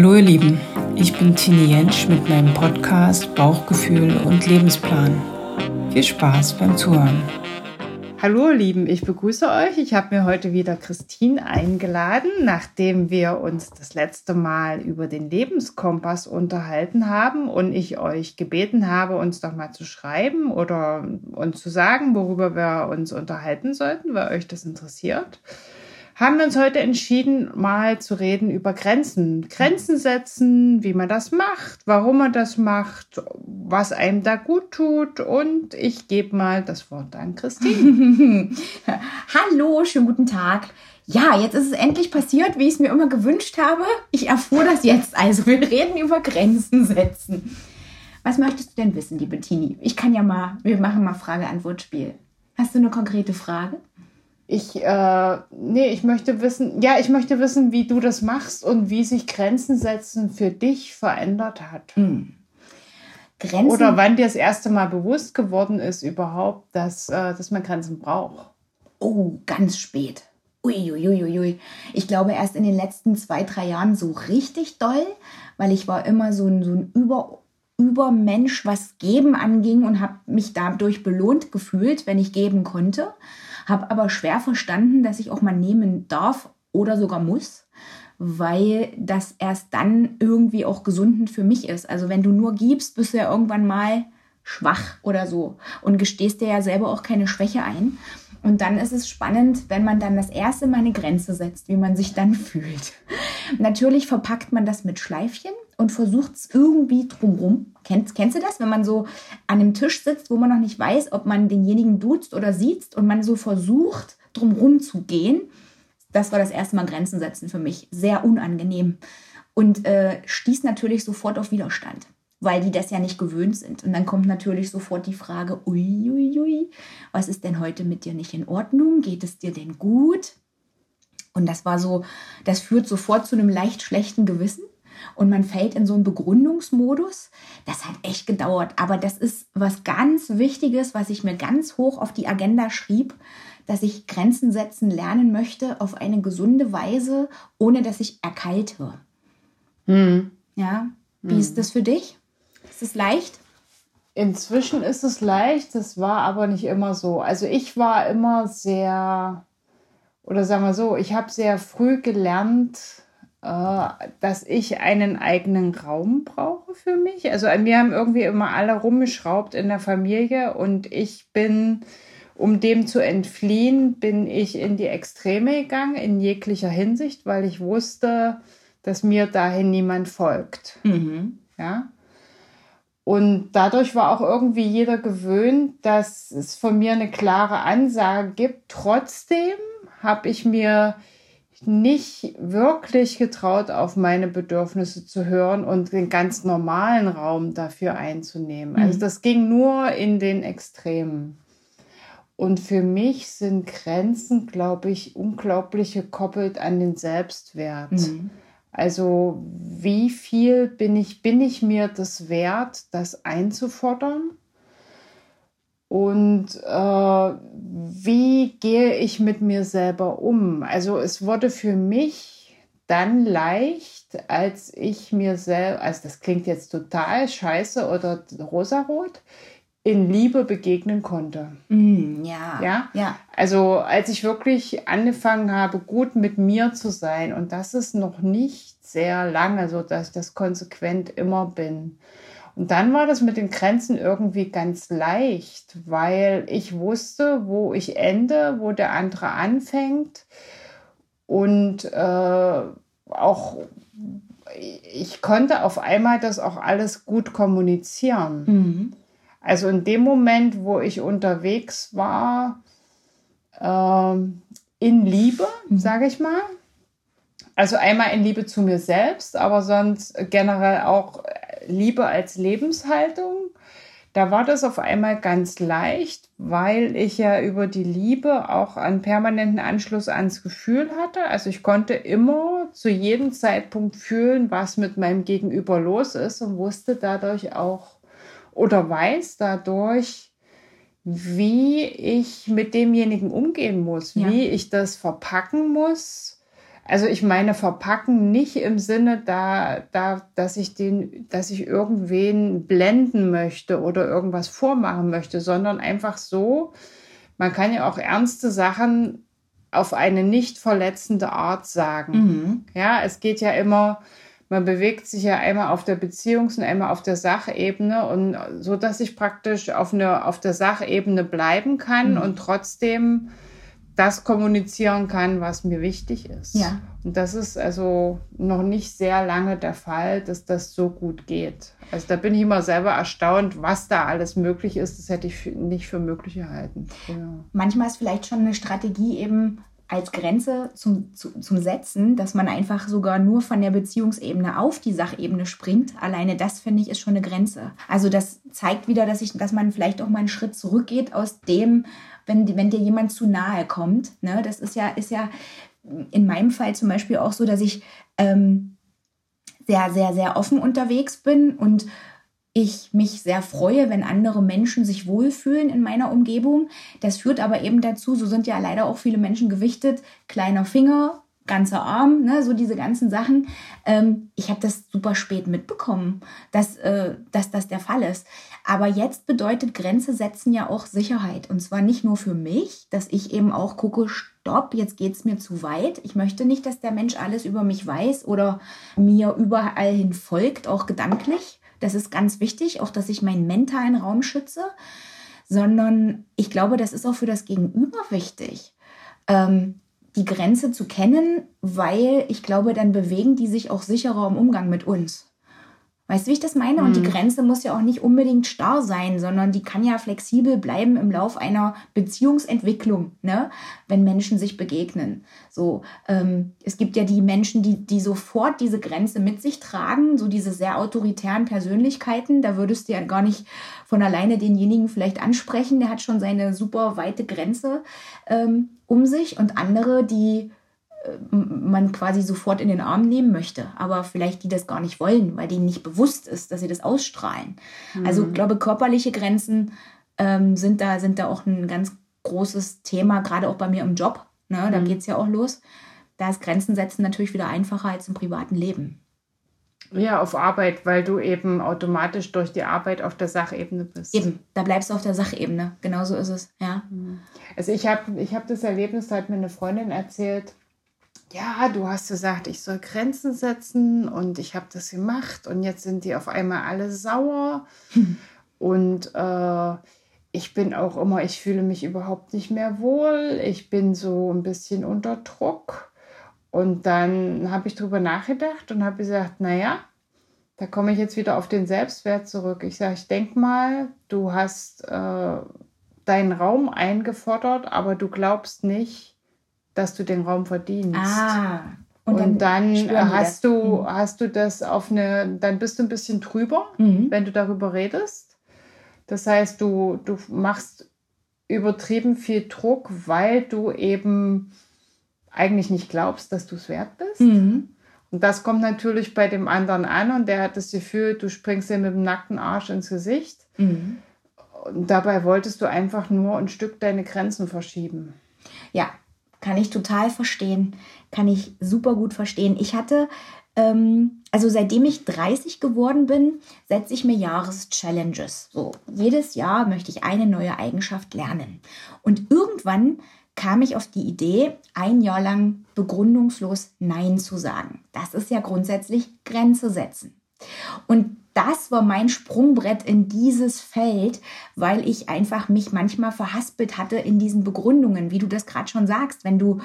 Hallo ihr Lieben, ich bin Tini Jentsch mit meinem Podcast Bauchgefühl und Lebensplan. Viel Spaß beim Zuhören. Hallo ihr Lieben, ich begrüße euch. Ich habe mir heute wieder Christine eingeladen, nachdem wir uns das letzte Mal über den Lebenskompass unterhalten haben und ich euch gebeten habe, uns doch mal zu schreiben oder uns zu sagen, worüber wir uns unterhalten sollten, weil euch das interessiert haben wir uns heute entschieden, mal zu reden über Grenzen. Grenzen setzen, wie man das macht, warum man das macht, was einem da gut tut. Und ich gebe mal das Wort an Christine. Hallo, schönen guten Tag. Ja, jetzt ist es endlich passiert, wie ich es mir immer gewünscht habe. Ich erfuhr das jetzt. Also, wir reden über Grenzen setzen. Was möchtest du denn wissen, liebe Tini? Ich kann ja mal, wir machen mal Frage-Antwort-Spiel. Hast du eine konkrete Frage? Ich, äh, nee, ich möchte wissen, ja, ich möchte wissen, wie du das machst und wie sich Grenzen setzen für dich verändert hat. Hm. Grenzen? Oder wann dir das erste Mal bewusst geworden ist überhaupt, dass, äh, dass man Grenzen braucht. Oh, ganz spät. Uiuiuiui. Ui, ui. Ich glaube erst in den letzten zwei, drei Jahren so richtig doll, weil ich war immer so ein, so ein Über, Übermensch, was Geben anging und habe mich dadurch belohnt gefühlt, wenn ich geben konnte habe aber schwer verstanden, dass ich auch mal nehmen darf oder sogar muss, weil das erst dann irgendwie auch gesundend für mich ist. Also wenn du nur gibst, bist du ja irgendwann mal schwach oder so und gestehst dir ja selber auch keine Schwäche ein. Und dann ist es spannend, wenn man dann das erste Mal eine Grenze setzt, wie man sich dann fühlt. Natürlich verpackt man das mit Schleifchen und versucht es irgendwie drumrum. Kennst, kennst du das, wenn man so an einem Tisch sitzt, wo man noch nicht weiß, ob man denjenigen duzt oder sieht und man so versucht, drumrum zu gehen? Das war das erste Mal Grenzen setzen für mich. Sehr unangenehm. Und äh, stieß natürlich sofort auf Widerstand, weil die das ja nicht gewöhnt sind. Und dann kommt natürlich sofort die Frage, uiuiui, ui, ui, was ist denn heute mit dir nicht in Ordnung? Geht es dir denn gut? Und das war so, das führt sofort zu einem leicht schlechten Gewissen und man fällt in so einen Begründungsmodus. Das hat echt gedauert, aber das ist was ganz Wichtiges, was ich mir ganz hoch auf die Agenda schrieb, dass ich Grenzen setzen lernen möchte auf eine gesunde Weise, ohne dass ich erkalte. Hm. Ja, wie hm. ist das für dich? Ist es leicht? Inzwischen ist es leicht, das war aber nicht immer so. Also ich war immer sehr, oder sagen wir so, ich habe sehr früh gelernt, dass ich einen eigenen Raum brauche für mich. Also wir haben irgendwie immer alle rumgeschraubt in der Familie und ich bin, um dem zu entfliehen, bin ich in die Extreme gegangen, in jeglicher Hinsicht, weil ich wusste, dass mir dahin niemand folgt. Mhm. Ja. Und dadurch war auch irgendwie jeder gewöhnt, dass es von mir eine klare Ansage gibt. Trotzdem habe ich mir nicht wirklich getraut, auf meine Bedürfnisse zu hören und den ganz normalen Raum dafür einzunehmen. Also mhm. Das ging nur in den Extremen. Und für mich sind Grenzen, glaube ich, unglaublich gekoppelt an den Selbstwert. Mhm. Also wie viel bin ich, bin ich mir das wert, das einzufordern? Und äh, wie gehe ich mit mir selber um? Also es wurde für mich dann leicht, als ich mir selber, also das klingt jetzt total scheiße oder rosarot, in Liebe begegnen konnte. Mm, ja. ja. Ja. Also als ich wirklich angefangen habe, gut mit mir zu sein und das ist noch nicht sehr lange, so dass ich das konsequent immer bin. Und dann war das mit den Grenzen irgendwie ganz leicht, weil ich wusste, wo ich ende, wo der andere anfängt. Und äh, auch ich konnte auf einmal das auch alles gut kommunizieren. Mhm. Also in dem Moment, wo ich unterwegs war, äh, in Liebe, mhm. sage ich mal. Also einmal in Liebe zu mir selbst, aber sonst generell auch Liebe als Lebenshaltung, da war das auf einmal ganz leicht, weil ich ja über die Liebe auch einen permanenten Anschluss ans Gefühl hatte. Also ich konnte immer zu jedem Zeitpunkt fühlen, was mit meinem Gegenüber los ist und wusste dadurch auch oder weiß dadurch, wie ich mit demjenigen umgehen muss, ja. wie ich das verpacken muss Also ich meine verpacken nicht im Sinne da, da, dass ich den, dass ich irgendwen blenden möchte oder irgendwas vormachen möchte, sondern einfach so, man kann ja auch ernste Sachen auf eine nicht verletzende Art sagen. Mhm. Ja, es geht ja immer, man bewegt sich ja einmal auf der Beziehungs- und einmal auf der Sachebene und so, dass ich praktisch auf, eine, auf der Sachebene bleiben kann mhm. und trotzdem das kommunizieren kann, was mir wichtig ist. Ja. Und das ist also noch nicht sehr lange der Fall, dass das so gut geht. Also da bin ich immer selber erstaunt, was da alles möglich ist. Das hätte ich nicht für möglich gehalten. Ja. Manchmal ist vielleicht schon eine Strategie eben als Grenze zum, zu, zum Setzen, dass man einfach sogar nur von der Beziehungsebene auf die Sachebene springt. Alleine das, finde ich, ist schon eine Grenze. Also das zeigt wieder, dass, ich, dass man vielleicht auch mal einen Schritt zurückgeht aus dem, wenn, wenn dir jemand zu nahe kommt. Ne? Das ist ja, ist ja in meinem Fall zum Beispiel auch so, dass ich ähm, sehr, sehr, sehr offen unterwegs bin und ich mich sehr freue, wenn andere Menschen sich wohlfühlen in meiner Umgebung. Das führt aber eben dazu, so sind ja leider auch viele Menschen gewichtet, kleiner Finger, ganzer Arm, ne, so diese ganzen Sachen. Ähm, ich habe das super spät mitbekommen, dass, äh, dass das der Fall ist. Aber jetzt bedeutet Grenze setzen ja auch Sicherheit. Und zwar nicht nur für mich, dass ich eben auch gucke, stopp, jetzt geht es mir zu weit. Ich möchte nicht, dass der Mensch alles über mich weiß oder mir überall hin folgt, auch gedanklich. Das ist ganz wichtig, auch dass ich meinen mentalen Raum schütze, sondern ich glaube, das ist auch für das Gegenüber wichtig, ähm, die Grenze zu kennen, weil ich glaube, dann bewegen die sich auch sicherer im Umgang mit uns. Weißt du, wie ich das meine? Mhm. Und die mhm. Grenze muss ja auch nicht unbedingt starr sein, sondern die kann ja flexibel bleiben im Lauf einer Beziehungsentwicklung, ne? wenn Menschen sich begegnen. So, ähm, es gibt ja die Menschen, die, die sofort diese Grenze mit sich tragen, so diese sehr autoritären Persönlichkeiten. Da würdest du ja gar nicht von alleine denjenigen vielleicht ansprechen. Der hat schon seine super weite Grenze ähm, um sich. Und andere, die man quasi sofort in den Arm nehmen möchte, aber vielleicht die das gar nicht wollen, weil denen nicht bewusst ist, dass sie das ausstrahlen. Mhm. Also ich glaube, körperliche Grenzen ähm, sind, da, sind da auch ein ganz großes Thema, gerade auch bei mir im Job. Ne? Da mhm. geht es ja auch los. Da ist Grenzen setzen natürlich wieder einfacher als im privaten Leben. Ja, auf Arbeit, weil du eben automatisch durch die Arbeit auf der Sachebene bist. Eben, da bleibst du auf der Sachebene. Genauso ist es, ja. Mhm. Also ich habe ich hab das Erlebnis, da hat mir eine Freundin erzählt, ja, du hast gesagt, ich soll Grenzen setzen und ich habe das gemacht und jetzt sind die auf einmal alle sauer. Und äh, ich bin auch immer, ich fühle mich überhaupt nicht mehr wohl, ich bin so ein bisschen unter Druck. Und dann habe ich darüber nachgedacht und habe gesagt, naja, da komme ich jetzt wieder auf den Selbstwert zurück. Ich sage, ich denke mal, du hast äh, deinen Raum eingefordert, aber du glaubst nicht, dass du den Raum verdienst. Ah. Und, und dann, dann hast du, mhm. hast du das auf eine, dann bist du ein bisschen drüber, mhm. wenn du darüber redest. Das heißt, du, du machst übertrieben viel Druck, weil du eben eigentlich nicht glaubst, dass du es wert bist. Mhm. Und das kommt natürlich bei dem anderen an und der hat das Gefühl, du springst ihm mit dem nackten Arsch ins Gesicht. Mhm. Und dabei wolltest du einfach nur ein Stück deine Grenzen verschieben. Ja, kann ich total verstehen. Kann ich super gut verstehen. Ich hatte, ähm, also seitdem ich 30 geworden bin, setze ich mir Jahreschallenges. So, jedes Jahr möchte ich eine neue Eigenschaft lernen. Und irgendwann kam ich auf die Idee, ein Jahr lang begründungslos Nein zu sagen. Das ist ja grundsätzlich Grenze setzen. Und das war mein Sprungbrett in dieses Feld, weil ich einfach mich manchmal verhaspelt hatte in diesen Begründungen, wie du das gerade schon sagst, wenn du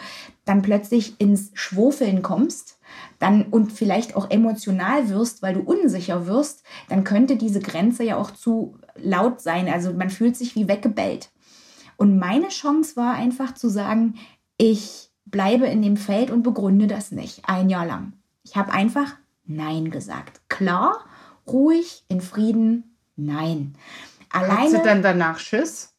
dann plötzlich ins Schwofeln kommst, dann und vielleicht auch emotional wirst, weil du unsicher wirst, dann könnte diese Grenze ja auch zu laut sein, also man fühlt sich wie weggebellt. Und meine Chance war einfach zu sagen, ich bleibe in dem Feld und begründe das nicht ein Jahr lang. Ich habe einfach Nein gesagt. Klar, ruhig, in Frieden, nein. Alleine, Hast du dann danach Schiss?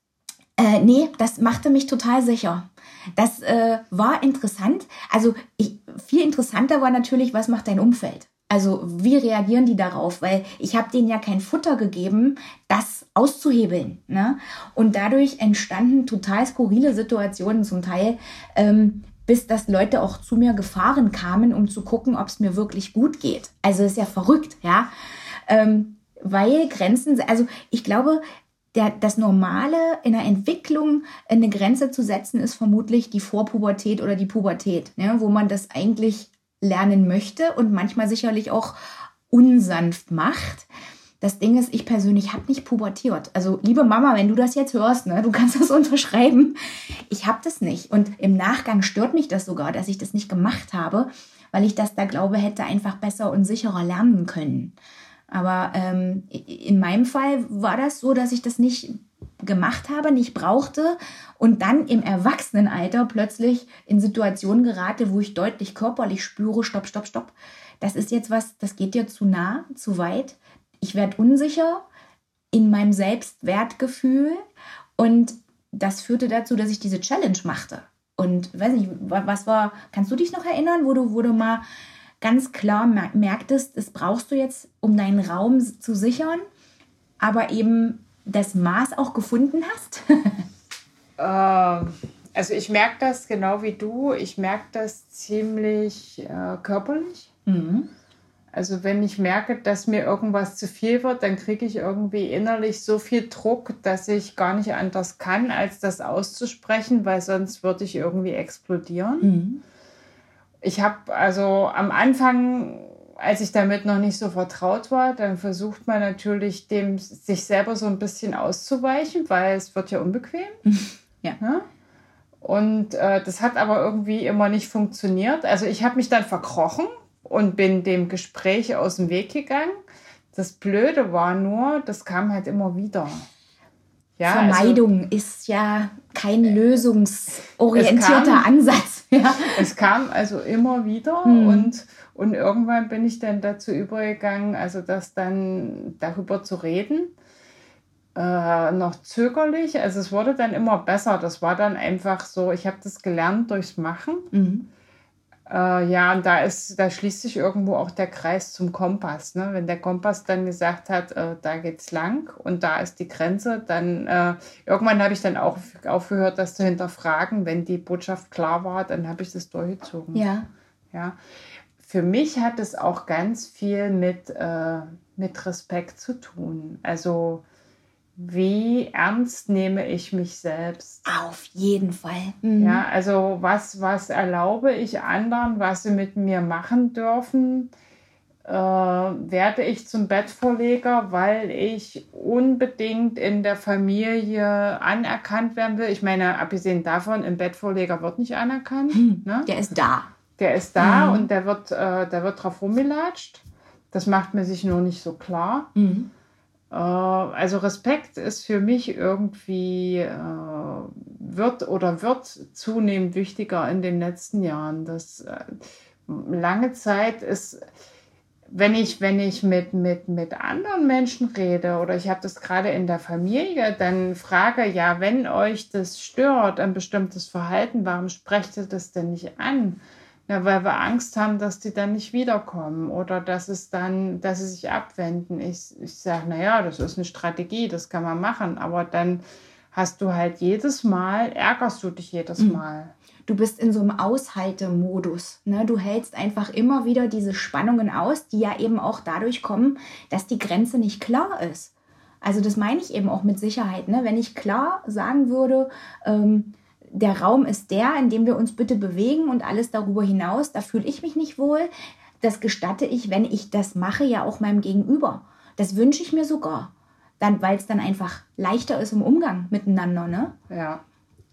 Äh, nee, das machte mich total sicher. Das äh, war interessant. Also ich, viel interessanter war natürlich, was macht dein Umfeld? Also wie reagieren die darauf? Weil ich habe denen ja kein Futter gegeben, das auszuhebeln. Ne? Und dadurch entstanden total skurrile Situationen zum Teil. Ähm, bis dass Leute auch zu mir gefahren kamen, um zu gucken, ob es mir wirklich gut geht. Also ist ja verrückt, ja. Ähm, weil Grenzen, also ich glaube, der, das Normale in der Entwicklung eine Grenze zu setzen, ist vermutlich die Vorpubertät oder die Pubertät, ne, wo man das eigentlich lernen möchte und manchmal sicherlich auch unsanft macht. Das Ding ist, ich persönlich habe nicht pubertiert. Also, liebe Mama, wenn du das jetzt hörst, ne, du kannst das unterschreiben. Ich habe das nicht. Und im Nachgang stört mich das sogar, dass ich das nicht gemacht habe, weil ich das da glaube, hätte einfach besser und sicherer lernen können. Aber ähm, in meinem Fall war das so, dass ich das nicht gemacht habe, nicht brauchte und dann im Erwachsenenalter plötzlich in Situationen gerate, wo ich deutlich körperlich spüre, stopp, stopp, stopp. Das ist jetzt was, das geht dir zu nah, zu weit. Ich werde unsicher in meinem Selbstwertgefühl und das führte dazu, dass ich diese Challenge machte. Und weiß nicht, was war, kannst du dich noch erinnern, wo du, wo du mal ganz klar merktest, das brauchst du jetzt, um deinen Raum zu sichern, aber eben das Maß auch gefunden hast? ähm, also ich merke das genau wie du. Ich merke das ziemlich äh, körperlich. Mhm. Also wenn ich merke, dass mir irgendwas zu viel wird, dann kriege ich irgendwie innerlich so viel Druck, dass ich gar nicht anders kann, als das auszusprechen, weil sonst würde ich irgendwie explodieren. Mhm. Ich habe also am Anfang, als ich damit noch nicht so vertraut war, dann versucht man natürlich dem sich selber so ein bisschen auszuweichen, weil es wird ja unbequem. ja. ja? Und äh, das hat aber irgendwie immer nicht funktioniert. Also ich habe mich dann verkrochen und bin dem Gespräch aus dem Weg gegangen. Das Blöde war nur, das kam halt immer wieder. Ja, Vermeidung also, ist ja kein lösungsorientierter kam, Ansatz. Ja. Es kam also immer wieder hm. und, und irgendwann bin ich dann dazu übergegangen, also das dann darüber zu reden. Äh, noch zögerlich, also es wurde dann immer besser. Das war dann einfach so, ich habe das gelernt durchs Machen. Mhm. Äh, ja, und da ist, da schließt sich irgendwo auch der Kreis zum Kompass. Ne? Wenn der Kompass dann gesagt hat, äh, da geht's lang und da ist die Grenze, dann äh, irgendwann habe ich dann auch aufgehört, das zu hinterfragen. Wenn die Botschaft klar war, dann habe ich das durchgezogen. Ja. Ja. Für mich hat es auch ganz viel mit, äh, mit Respekt zu tun. Also wie ernst nehme ich mich selbst? Auf jeden Fall. Mhm. Ja, also was, was erlaube ich anderen, was sie mit mir machen dürfen? Äh, werde ich zum Bettvorleger, weil ich unbedingt in der Familie anerkannt werden will? Ich meine, abgesehen davon, im Bettvorleger wird nicht anerkannt. Mhm. Ne? Der ist da. Der ist da mhm. und der wird, äh, der wird drauf rumgelatscht. Das macht mir sich nur nicht so klar. Mhm. Äh, also Respekt ist für mich irgendwie, äh, wird oder wird zunehmend wichtiger in den letzten Jahren. Das äh, lange Zeit ist, wenn ich, wenn ich mit, mit, mit anderen Menschen rede oder ich habe das gerade in der Familie, dann frage, ja, wenn euch das stört, ein bestimmtes Verhalten, warum sprecht ihr das denn nicht an? Ja, weil wir Angst haben, dass die dann nicht wiederkommen oder dass es dann, dass sie sich abwenden. Ich, ich sage, naja, das ist eine Strategie, das kann man machen, aber dann hast du halt jedes Mal, ärgerst du dich jedes mhm. Mal. Du bist in so einem Aushaltemodus. Ne? Du hältst einfach immer wieder diese Spannungen aus, die ja eben auch dadurch kommen, dass die Grenze nicht klar ist. Also das meine ich eben auch mit Sicherheit. Ne? Wenn ich klar sagen würde, ähm, der Raum ist der, in dem wir uns bitte bewegen und alles darüber hinaus, da fühle ich mich nicht wohl. Das gestatte ich, wenn ich das mache, ja auch meinem Gegenüber. Das wünsche ich mir sogar. Dann, weil es dann einfach leichter ist im Umgang miteinander, ne? Ja.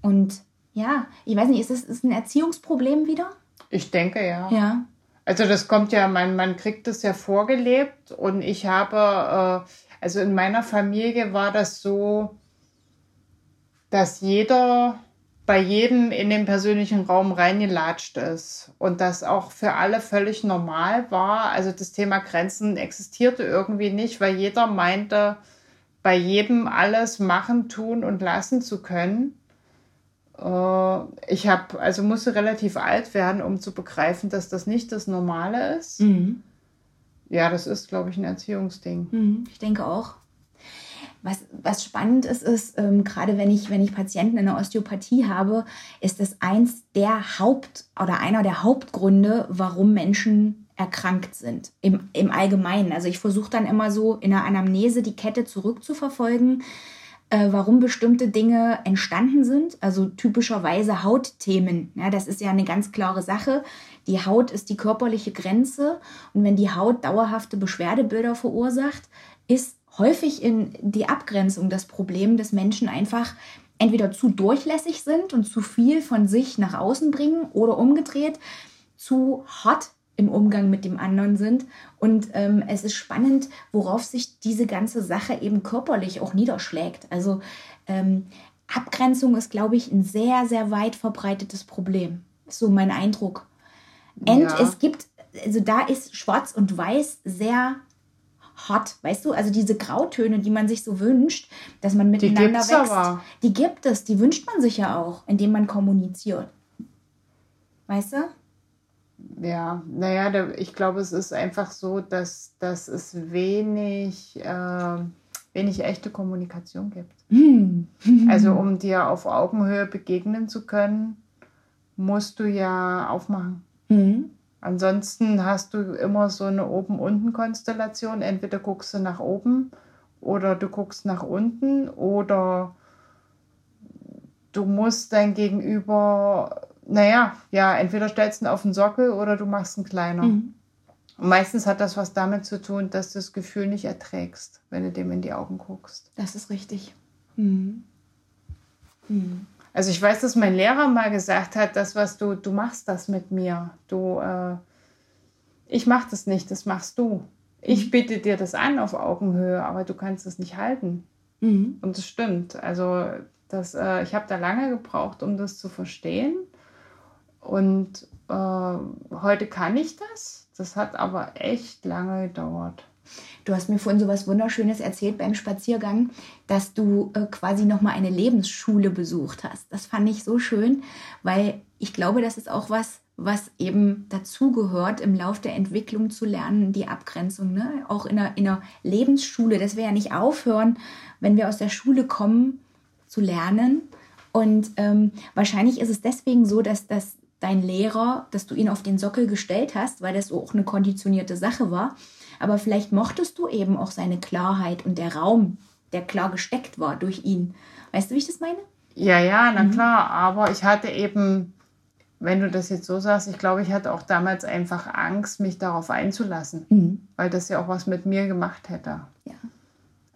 Und ja, ich weiß nicht, ist das ist ein Erziehungsproblem wieder? Ich denke ja. Ja. Also das kommt ja, man, man kriegt das ja vorgelebt und ich habe, äh, also in meiner Familie war das so, dass jeder bei jedem in den persönlichen Raum reingelatscht ist und das auch für alle völlig normal war. Also das Thema Grenzen existierte irgendwie nicht, weil jeder meinte, bei jedem alles machen, tun und lassen zu können. Äh, ich habe also musste relativ alt werden, um zu begreifen, dass das nicht das Normale ist. Mhm. Ja, das ist, glaube ich, ein Erziehungsding. Mhm, ich denke auch. Was, was spannend ist, ist, ähm, gerade wenn ich, wenn ich Patienten in der Osteopathie habe, ist das eins der Haupt- oder einer der Hauptgründe, warum Menschen erkrankt sind. Im, im Allgemeinen. Also ich versuche dann immer so in der Anamnese die Kette zurückzuverfolgen, äh, warum bestimmte Dinge entstanden sind. Also typischerweise Hautthemen. Ja, das ist ja eine ganz klare Sache. Die Haut ist die körperliche Grenze. Und wenn die Haut dauerhafte Beschwerdebilder verursacht, ist häufig in die Abgrenzung das Problem, dass Menschen einfach entweder zu durchlässig sind und zu viel von sich nach außen bringen oder umgedreht zu hart im Umgang mit dem anderen sind. Und ähm, es ist spannend, worauf sich diese ganze Sache eben körperlich auch niederschlägt. Also ähm, Abgrenzung ist, glaube ich, ein sehr, sehr weit verbreitetes Problem. Ist so mein Eindruck. Und ja. es gibt, also da ist Schwarz und Weiß sehr hot, weißt du? Also diese Grautöne, die man sich so wünscht, dass man miteinander die wächst. Aber. Die gibt es, die wünscht man sich ja auch, indem man kommuniziert. Weißt du? Ja, naja, ich glaube, es ist einfach so, dass, dass es wenig, äh, wenig echte Kommunikation gibt. Hm. also um dir auf Augenhöhe begegnen zu können, musst du ja aufmachen. Mhm. Ansonsten hast du immer so eine Oben-Unten-Konstellation. Entweder guckst du nach oben oder du guckst nach unten oder du musst dein Gegenüber, naja, ja, entweder stellst du ihn auf den Sockel oder du machst ihn kleiner. Mhm. Und meistens hat das was damit zu tun, dass du das Gefühl nicht erträgst, wenn du dem in die Augen guckst. Das ist richtig. Mhm. Mhm. Also ich weiß, dass mein Lehrer mal gesagt hat, das, was du, du machst das mit mir. Du, äh, ich mach das nicht, das machst du. Ich mhm. biete dir das an auf Augenhöhe, aber du kannst es nicht halten. Mhm. Und das stimmt. Also das, äh, ich habe da lange gebraucht, um das zu verstehen. Und äh, heute kann ich das. Das hat aber echt lange gedauert. Du hast mir vorhin so was Wunderschönes erzählt beim Spaziergang, dass du äh, quasi nochmal eine Lebensschule besucht hast. Das fand ich so schön, weil ich glaube, das ist auch was, was eben dazugehört, im Lauf der Entwicklung zu lernen, die Abgrenzung. Ne? Auch in einer, in einer Lebensschule, dass wir ja nicht aufhören, wenn wir aus der Schule kommen, zu lernen. Und ähm, wahrscheinlich ist es deswegen so, dass das dein Lehrer, dass du ihn auf den Sockel gestellt hast, weil das auch eine konditionierte Sache war aber vielleicht mochtest du eben auch seine Klarheit und der Raum, der klar gesteckt war durch ihn. Weißt du, wie ich das meine? Ja, ja, na mhm. klar. Aber ich hatte eben, wenn du das jetzt so sagst, ich glaube, ich hatte auch damals einfach Angst, mich darauf einzulassen, mhm. weil das ja auch was mit mir gemacht hätte. Ja.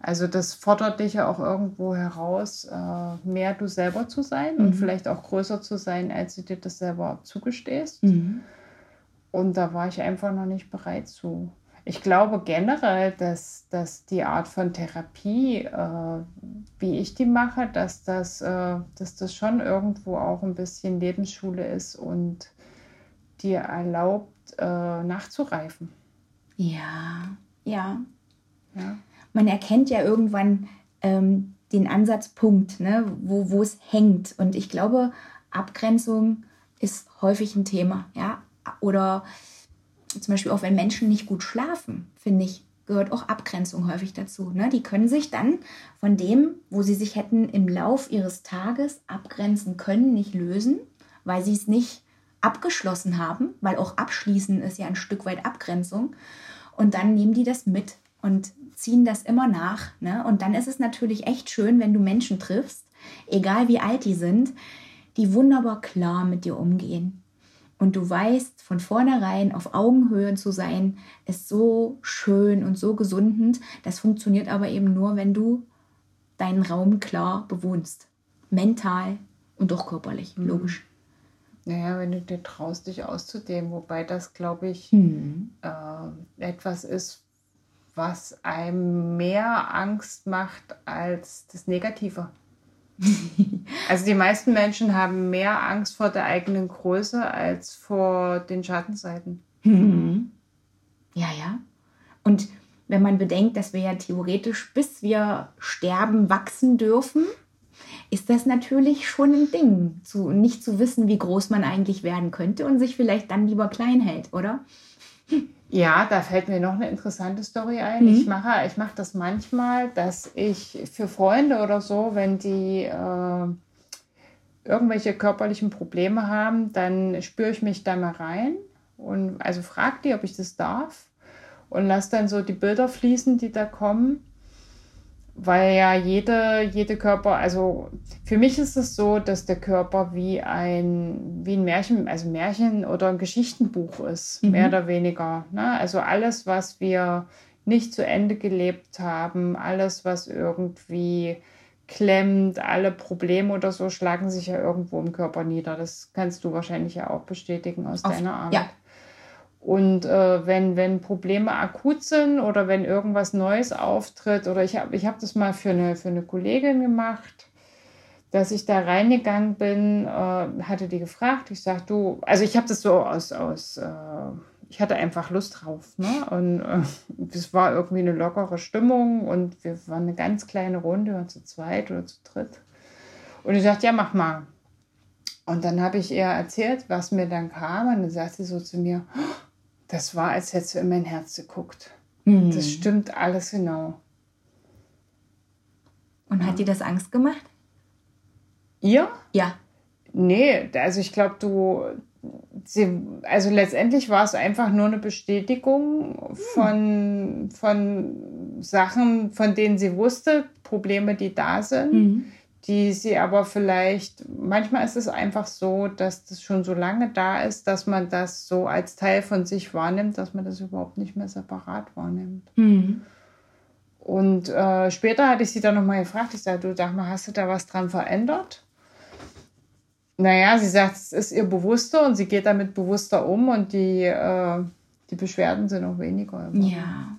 Also das fordert dich ja auch irgendwo heraus, äh, mehr du selber zu sein mhm. und vielleicht auch größer zu sein, als du dir das selber zugestehst. Mhm. Und da war ich einfach noch nicht bereit zu ich glaube generell, dass, dass die Art von Therapie, äh, wie ich die mache, dass das, äh, dass das schon irgendwo auch ein bisschen Lebensschule ist und dir erlaubt, äh, nachzureifen. Ja, ja, ja. Man erkennt ja irgendwann ähm, den Ansatzpunkt, ne, wo, wo es hängt. Und ich glaube, Abgrenzung ist häufig ein Thema, ja. Oder zum Beispiel auch wenn Menschen nicht gut schlafen, finde ich, gehört auch Abgrenzung häufig dazu. Ne? Die können sich dann von dem, wo sie sich hätten im Lauf ihres Tages abgrenzen können, nicht lösen, weil sie es nicht abgeschlossen haben, weil auch abschließen ist ja ein Stück weit Abgrenzung. Und dann nehmen die das mit und ziehen das immer nach. Ne? Und dann ist es natürlich echt schön, wenn du Menschen triffst, egal wie alt die sind, die wunderbar klar mit dir umgehen, und du weißt von vornherein auf Augenhöhe zu sein, ist so schön und so gesundend. Das funktioniert aber eben nur, wenn du deinen Raum klar bewohnst. Mental und auch körperlich, mhm. logisch. Naja, wenn du dir traust, dich auszudehnen, wobei das, glaube ich, mhm. äh, etwas ist, was einem mehr Angst macht als das Negative. also die meisten Menschen haben mehr Angst vor der eigenen Größe als vor den Schattenseiten. Mhm. Ja, ja. Und wenn man bedenkt, dass wir ja theoretisch, bis wir sterben, wachsen dürfen, ist das natürlich schon ein Ding, zu, nicht zu wissen, wie groß man eigentlich werden könnte und sich vielleicht dann lieber klein hält, oder? Ja, da fällt mir noch eine interessante Story ein. Mhm. Ich mache ich mach das manchmal, dass ich für Freunde oder so, wenn die äh, irgendwelche körperlichen Probleme haben, dann spüre ich mich da mal rein und also frage die, ob ich das darf und lasse dann so die Bilder fließen, die da kommen weil ja jede, jede Körper, also für mich ist es so, dass der Körper wie ein, wie ein Märchen, also Märchen oder ein Geschichtenbuch ist, mhm. mehr oder weniger. Ne? Also alles, was wir nicht zu Ende gelebt haben, alles, was irgendwie klemmt, alle Probleme oder so schlagen sich ja irgendwo im Körper nieder. Das kannst du wahrscheinlich ja auch bestätigen aus Auf, deiner Arbeit. Ja, und äh, wenn, wenn Probleme akut sind oder wenn irgendwas Neues auftritt, oder ich habe ich hab das mal für eine, für eine Kollegin gemacht, dass ich da reingegangen bin, äh, hatte die gefragt, ich sag du, also ich habe das so aus, aus äh, ich hatte einfach Lust drauf. Ne? Und äh, es war irgendwie eine lockere Stimmung und wir waren eine ganz kleine Runde, zu zweit oder zu dritt. Und ich sagte, ja, mach mal. Und dann habe ich ihr erzählt, was mir dann kam. Und dann sagt sie so zu mir, oh, das war, als hättest du in mein Herz geguckt. Mhm. Das stimmt alles genau. Und hat dir das Angst gemacht? Ihr? Ja. Nee, also ich glaube, du, sie, also letztendlich war es einfach nur eine Bestätigung von, von Sachen, von denen sie wusste, Probleme, die da sind. Mhm die sie aber vielleicht, manchmal ist es einfach so, dass das schon so lange da ist, dass man das so als Teil von sich wahrnimmt, dass man das überhaupt nicht mehr separat wahrnimmt. Mhm. Und äh, später hatte ich sie dann nochmal gefragt, ich sagte, du sag mal, hast du da was dran verändert? Naja, sie sagt, es ist ihr bewusster und sie geht damit bewusster um und die, äh, die Beschwerden sind auch weniger. Ja.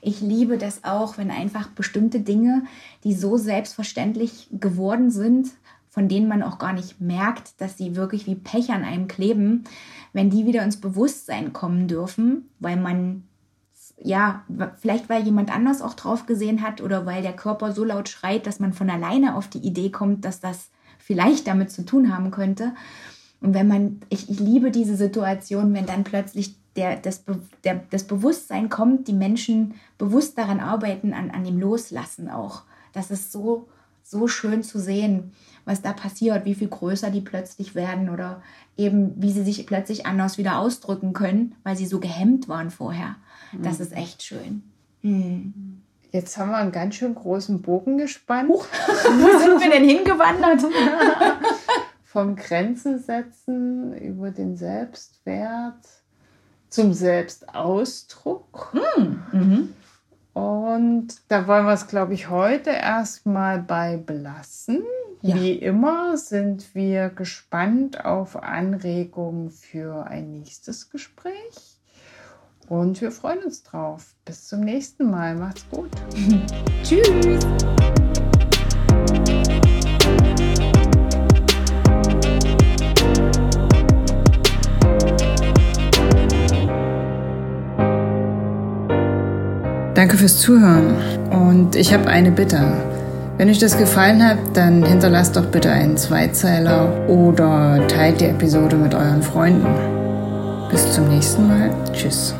Ich liebe das auch, wenn einfach bestimmte Dinge, die so selbstverständlich geworden sind, von denen man auch gar nicht merkt, dass sie wirklich wie Pech an einem kleben, wenn die wieder ins Bewusstsein kommen dürfen, weil man, ja, vielleicht weil jemand anders auch drauf gesehen hat oder weil der Körper so laut schreit, dass man von alleine auf die Idee kommt, dass das vielleicht damit zu tun haben könnte. Und wenn man, ich, ich liebe diese Situation, wenn dann plötzlich der, das, der, das Bewusstsein kommt, die Menschen bewusst daran arbeiten, an, an dem Loslassen auch. Das ist so, so schön zu sehen, was da passiert, wie viel größer die plötzlich werden oder eben wie sie sich plötzlich anders wieder ausdrücken können, weil sie so gehemmt waren vorher. Das ist echt schön. Mhm. Jetzt haben wir einen ganz schön großen Bogen gespannt. Huch, wo sind wir denn hingewandert? Vom Grenzen setzen über den Selbstwert zum Selbstausdruck. Mm, mhm. Und da wollen wir es, glaube ich, heute erstmal bei belassen. Ja. Wie immer sind wir gespannt auf Anregungen für ein nächstes Gespräch. Und wir freuen uns drauf. Bis zum nächsten Mal. Macht's gut. Tschüss. Danke fürs Zuhören und ich habe eine Bitte. Wenn euch das gefallen hat, dann hinterlasst doch bitte einen Zweizeiler oder teilt die Episode mit euren Freunden. Bis zum nächsten Mal. Tschüss.